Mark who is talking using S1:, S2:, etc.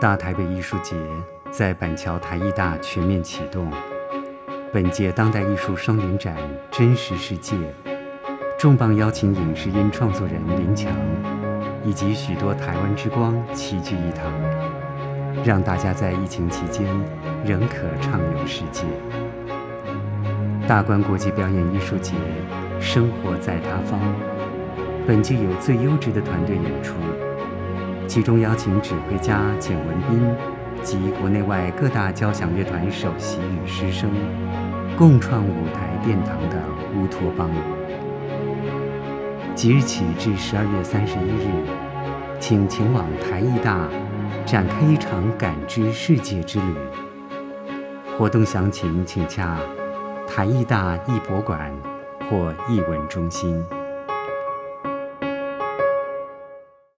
S1: 大台北艺术节在板桥台艺大全面启动。本届当代艺术双年展《真实世界》，重磅邀请影视音创作人林强，以及许多台湾之光齐聚一堂，让大家在疫情期间仍可畅游世界。大观国际表演艺术节，生活在他方。本届有最优质的团队演出。其中邀请指挥家简文彬及国内外各大交响乐团首席与师生，共创舞台殿堂的乌托邦。即日起至十二月三十一日，请前往台艺大，展开一场感知世界之旅。活动详情请洽台艺大艺博馆或艺文中心。